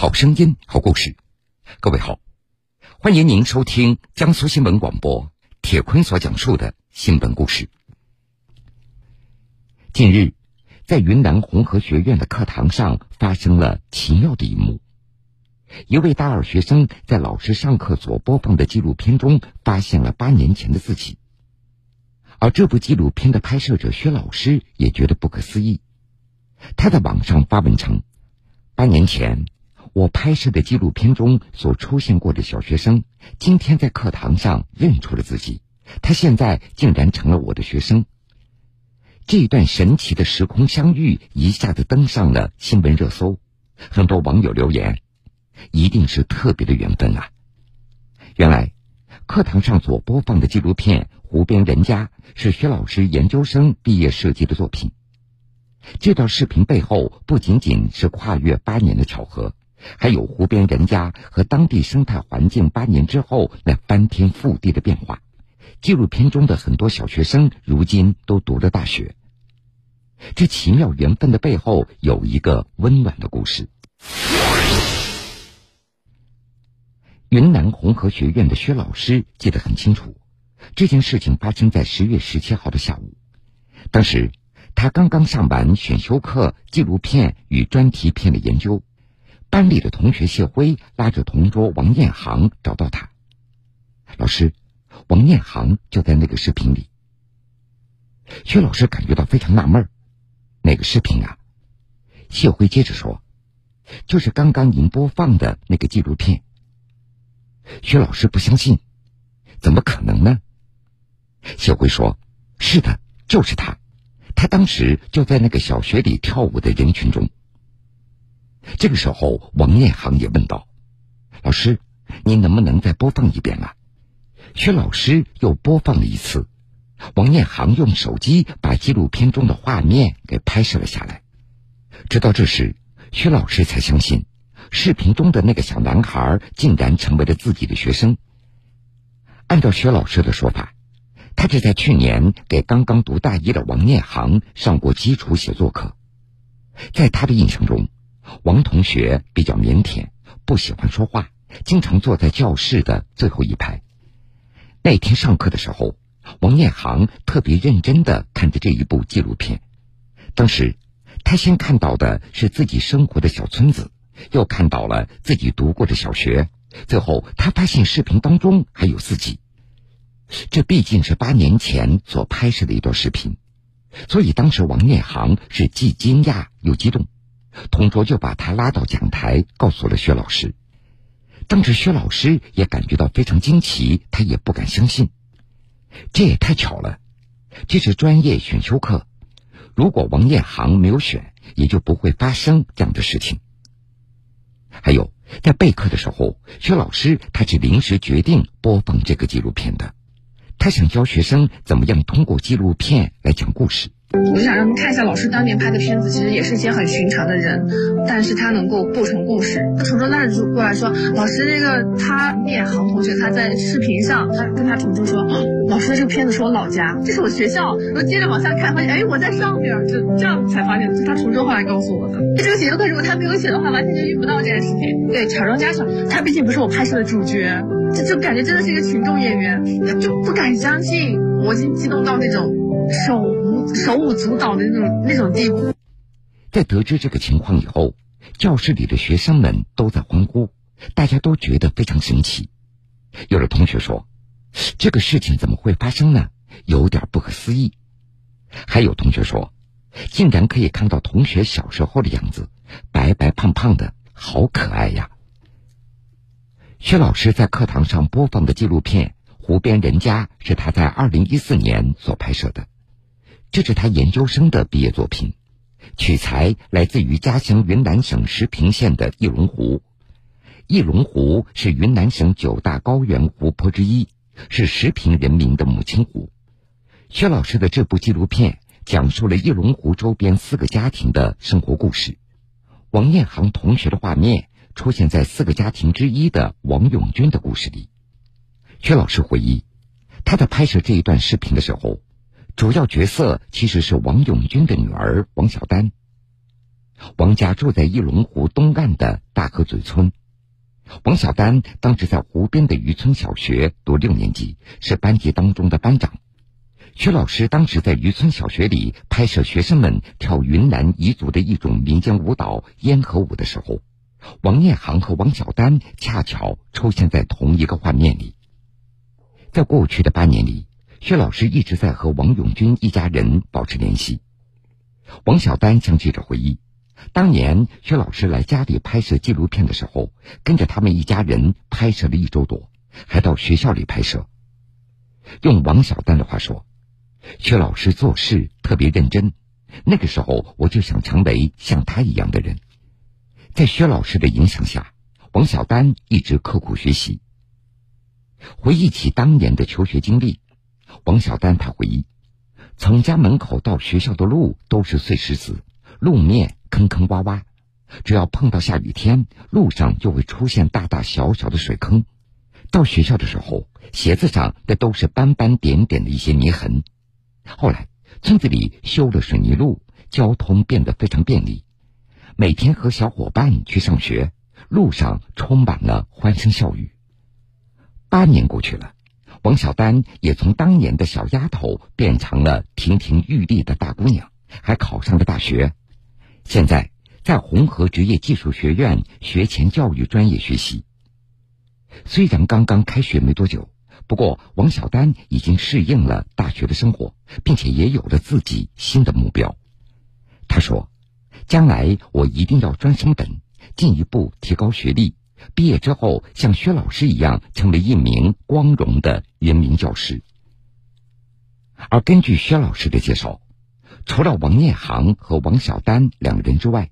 好声音，好故事。各位好，欢迎您收听江苏新闻广播铁坤所讲述的新闻故事。近日，在云南红河学院的课堂上发生了奇妙的一幕：一位大二学生在老师上课所播放的纪录片中发现了八年前的自己，而这部纪录片的拍摄者薛老师也觉得不可思议。他在网上发文称：“八年前，我拍摄的纪录片中所出现过的小学生，今天在课堂上认出了自己。他现在竟然成了我的学生。”这段神奇的时空相遇一下子登上了新闻热搜，很多网友留言：“一定是特别的缘分啊！”原来，课堂上所播放的纪录片《湖边人家》是薛老师研究生毕业设计的作品。这段视频背后不仅仅是跨越八年的巧合，还有湖边人家和当地生态环境八年之后那翻天覆地的变化。纪录片中的很多小学生如今都读了大学。这奇妙缘分的背后有一个温暖的故事。云南红河学院的薛老师记得很清楚，这件事情发生在十月十七号的下午，当时。他刚刚上完选修课纪录片与专题片的研究，班里的同学谢辉拉着同桌王艳航找到他。老师，王艳航就在那个视频里。薛老师感觉到非常纳闷哪个视频啊？谢辉接着说：“就是刚刚您播放的那个纪录片。”薛老师不相信，怎么可能呢？谢辉说：“是的，就是他。”他当时就在那个小学里跳舞的人群中。这个时候，王念航也问道：“老师，您能不能再播放一遍啊？”薛老师又播放了一次，王念航用手机把纪录片中的画面给拍摄了下来。直到这时，薛老师才相信，视频中的那个小男孩竟然成为了自己的学生。按照薛老师的说法。他只在去年给刚刚读大一的王念航上过基础写作课，在他的印象中，王同学比较腼腆，不喜欢说话，经常坐在教室的最后一排。那天上课的时候，王念航特别认真的看着这一部纪录片。当时，他先看到的是自己生活的小村子，又看到了自己读过的小学，最后他发现视频当中还有自己。这毕竟是八年前所拍摄的一段视频，所以当时王念航是既惊讶又激动，同桌就把他拉到讲台，告诉了薛老师。当时薛老师也感觉到非常惊奇，他也不敢相信，这也太巧了，这是专业选修课，如果王念航没有选，也就不会发生这样的事情。还有，在备课的时候，薛老师他是临时决定播放这个纪录片的。他想教学生怎么样通过纪录片来讲故事。我就想让他们看一下老师当年拍的片子，其实也是一些很寻常的人，但是他能够构成故事。他同桌那就过来说：“老师，那个他聂航同学他在视频上，他跟他同桌说，老师这个片子是我老家，这是我学校。然后接着往下看，发现哎我在上面，就这样才发现，就他同桌后来告诉我的。这个写作课如果他没有写的话，完全就遇不到这件事情。对，乔装家长，他毕竟不是我拍摄的主角，就就感觉真的是一个群众演员，他就不敢相信，我已经激动到那种手。手舞足蹈的那种那种地步。在得知这个情况以后，教室里的学生们都在欢呼，大家都觉得非常神奇。有的同学说：“这个事情怎么会发生呢？有点不可思议。”还有同学说：“竟然可以看到同学小时候的样子，白白胖胖的，好可爱呀。”薛老师在课堂上播放的纪录片《湖边人家》是他在二零一四年所拍摄的。这是他研究生的毕业作品，取材来自于家乡云南省石屏县的翼龙湖。翼龙湖是云南省九大高原湖泊之一，是石屏人民的母亲湖。薛老师的这部纪录片讲述了翼龙湖周边四个家庭的生活故事。王艳航同学的画面出现在四个家庭之一的王永军的故事里。薛老师回忆，他在拍摄这一段视频的时候。主要角色其实是王永军的女儿王小丹。王家住在一龙湖东岸的大河嘴村。王小丹当时在湖边的渔村小学读六年级，是班级当中的班长。薛老师当时在渔村小学里拍摄学生们跳云南彝族的一种民间舞蹈烟河舞的时候，王念航和王小丹恰巧出现在同一个画面里。在过去的八年里，薛老师一直在和王永军一家人保持联系。王小丹向记者回忆。当年薛老师来家里拍摄纪录片的时候，跟着他们一家人拍摄了一周多，还到学校里拍摄。用王小丹的话说，薛老师做事特别认真。那个时候我就想成为像他一样的人。在薛老师的影响下，王小丹一直刻苦学习。回忆起当年的求学经历，王小丹他回忆，从家门口到学校的路都是碎石子，路面。坑坑洼洼，只要碰到下雨天，路上就会出现大大小小的水坑。到学校的时候，鞋子上那都是斑斑点点的一些泥痕。后来，村子里修了水泥路，交通变得非常便利。每天和小伙伴去上学，路上充满了欢声笑语。八年过去了，王小丹也从当年的小丫头变成了亭亭玉立的大姑娘，还考上了大学。现在在红河职业技术学院学前教育专业学习。虽然刚刚开学没多久，不过王小丹已经适应了大学的生活，并且也有了自己新的目标。他说：“将来我一定要专升本，进一步提高学历，毕业之后像薛老师一样，成为一名光荣的人民教师。”而根据薛老师的介绍。除了王念航和王小丹两个人之外，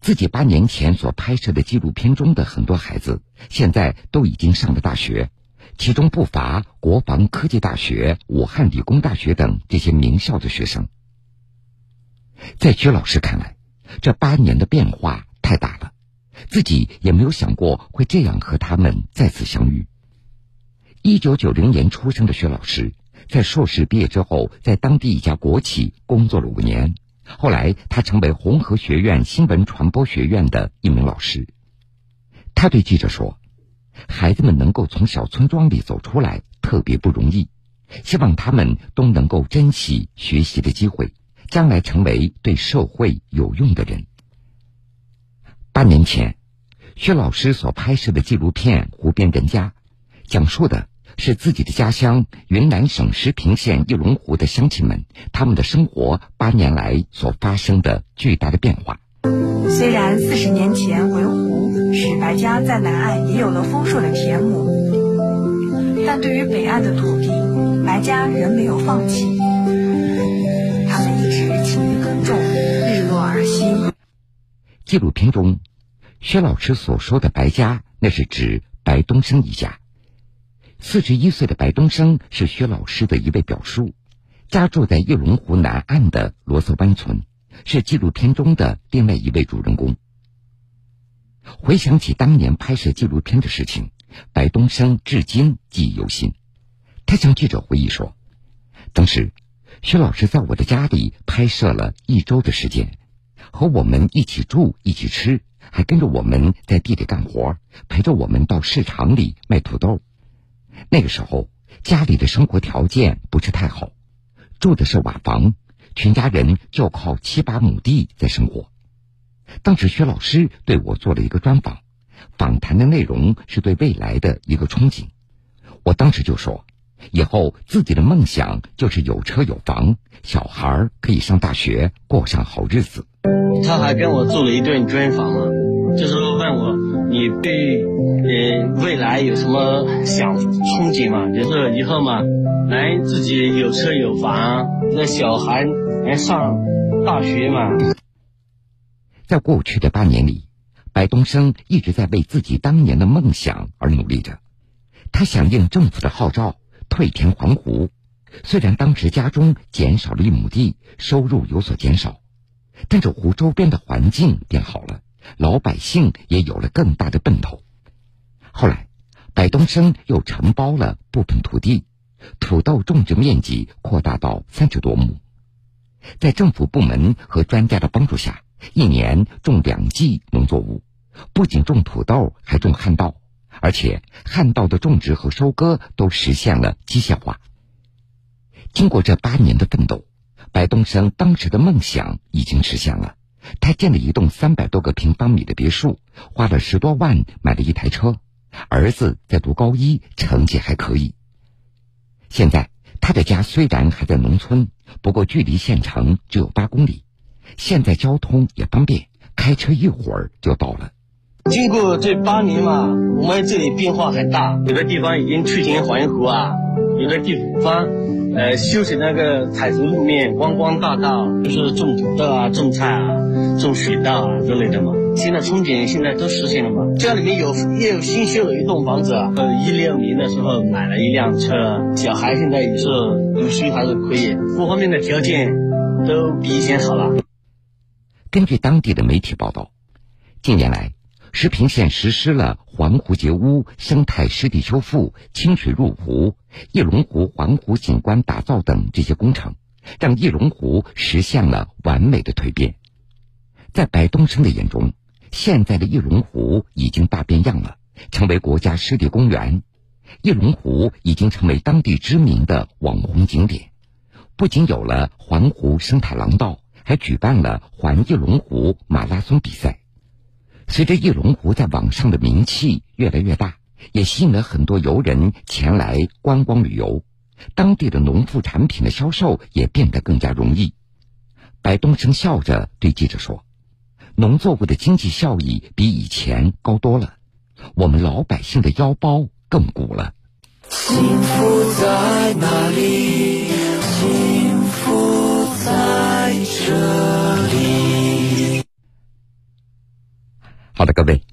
自己八年前所拍摄的纪录片中的很多孩子，现在都已经上了大学，其中不乏国防科技大学、武汉理工大学等这些名校的学生。在薛老师看来，这八年的变化太大，自己也没有想过会这样和他们再次相遇。一九九零年出生的薛老师。在硕士毕业之后，在当地一家国企工作了五年。后来，他成为红河学院新闻传播学院的一名老师。他对记者说：“孩子们能够从小村庄里走出来，特别不容易。希望他们都能够珍惜学习的机会，将来成为对社会有用的人。”八年前，薛老师所拍摄的纪录片《湖边人家》，讲述的。是自己的家乡云南省石屏县一龙湖的乡亲们，他们的生活八年来所发生的巨大的变化。虽然四十年前围湖使白家在南岸也有了丰硕的田亩，但对于北岸的土地，白家仍没有放弃。他们一直勤于耕种，日落而息。纪录片中，薛老师所说的白家，那是指白东升一家。四十一岁的白东升是薛老师的一位表叔，家住在一龙湖南岸的罗色湾村，是纪录片中的另外一位主人公。回想起当年拍摄纪录片的事情，白东升至今记忆犹新。他向记者回忆说：“当时，薛老师在我的家里拍摄了一周的时间，和我们一起住、一起吃，还跟着我们在地里干活，陪着我们到市场里卖土豆。”那个时候，家里的生活条件不是太好，住的是瓦房，全家人就靠七八亩地在生活。当时薛老师对我做了一个专访，访谈的内容是对未来的一个憧憬。我当时就说，以后自己的梦想就是有车有房，小孩可以上大学，过上好日子。他还跟我做了一顿专访嘛，就是问我你对。呃，未来有什么想憧憬吗？就是以后嘛，能自己有车有房，那小孩能上大学嘛？在过去的八年里，白东升一直在为自己当年的梦想而努力着。他响应政府的号召，退田还湖。虽然当时家中减少了一亩地，收入有所减少，但这湖周边的环境变好了，老百姓也有了更大的奔头。后来，白东升又承包了部分土地，土豆种植面积扩大到三十多亩。在政府部门和专家的帮助下，一年种两季农作物，不仅种土豆，还种旱稻，而且旱稻的种植和收割都实现了机械化。经过这八年的奋斗，白东升当时的梦想已经实现了。他建了一栋三百多个平方米的别墅，花了十多万买了一台车。儿子在读高一，成绩还可以。现在他的家虽然还在农村，不过距离县城只有八公里，现在交通也方便，开车一会儿就到了。经过这八年嘛，我们这里变化很大，有的地方已经推进环湖啊，有的地方呃修起那个彩图路面，光光大道，就是种土豆啊、种菜啊、种水稻啊之类的嘛。现在憧憬现在都实现了嘛？家里面有也有新修了一栋房子，呃，一六年的时候买了一辆车，小孩现在也是读书还是可以，各方面的条件都比以前好了。根据当地的媒体报道，近年来，石屏县实施了环湖截污、生态湿地修复、清水入湖、翼龙湖环湖景观打造等这些工程，让翼龙湖实现了完美的蜕变。在白东升的眼中，现在的翼龙湖已经大变样了，成为国家湿地公园。翼龙湖已经成为当地知名的网红景点，不仅有了环湖生态廊道，还举办了环翼龙湖马拉松比赛。随着翼龙湖在网上的名气越来越大，也吸引了很多游人前来观光旅游，当地的农副产品的销售也变得更加容易。白东升笑着对记者说。农作物的经济效益比以前高多了，我们老百姓的腰包更鼓了。幸福在哪里？幸福在这。好的，各位，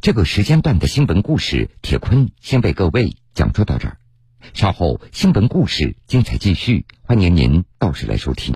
这个时间段的新闻故事，铁坤先为各位讲述到这儿。稍后新闻故事精彩继续，欢迎您到时来收听。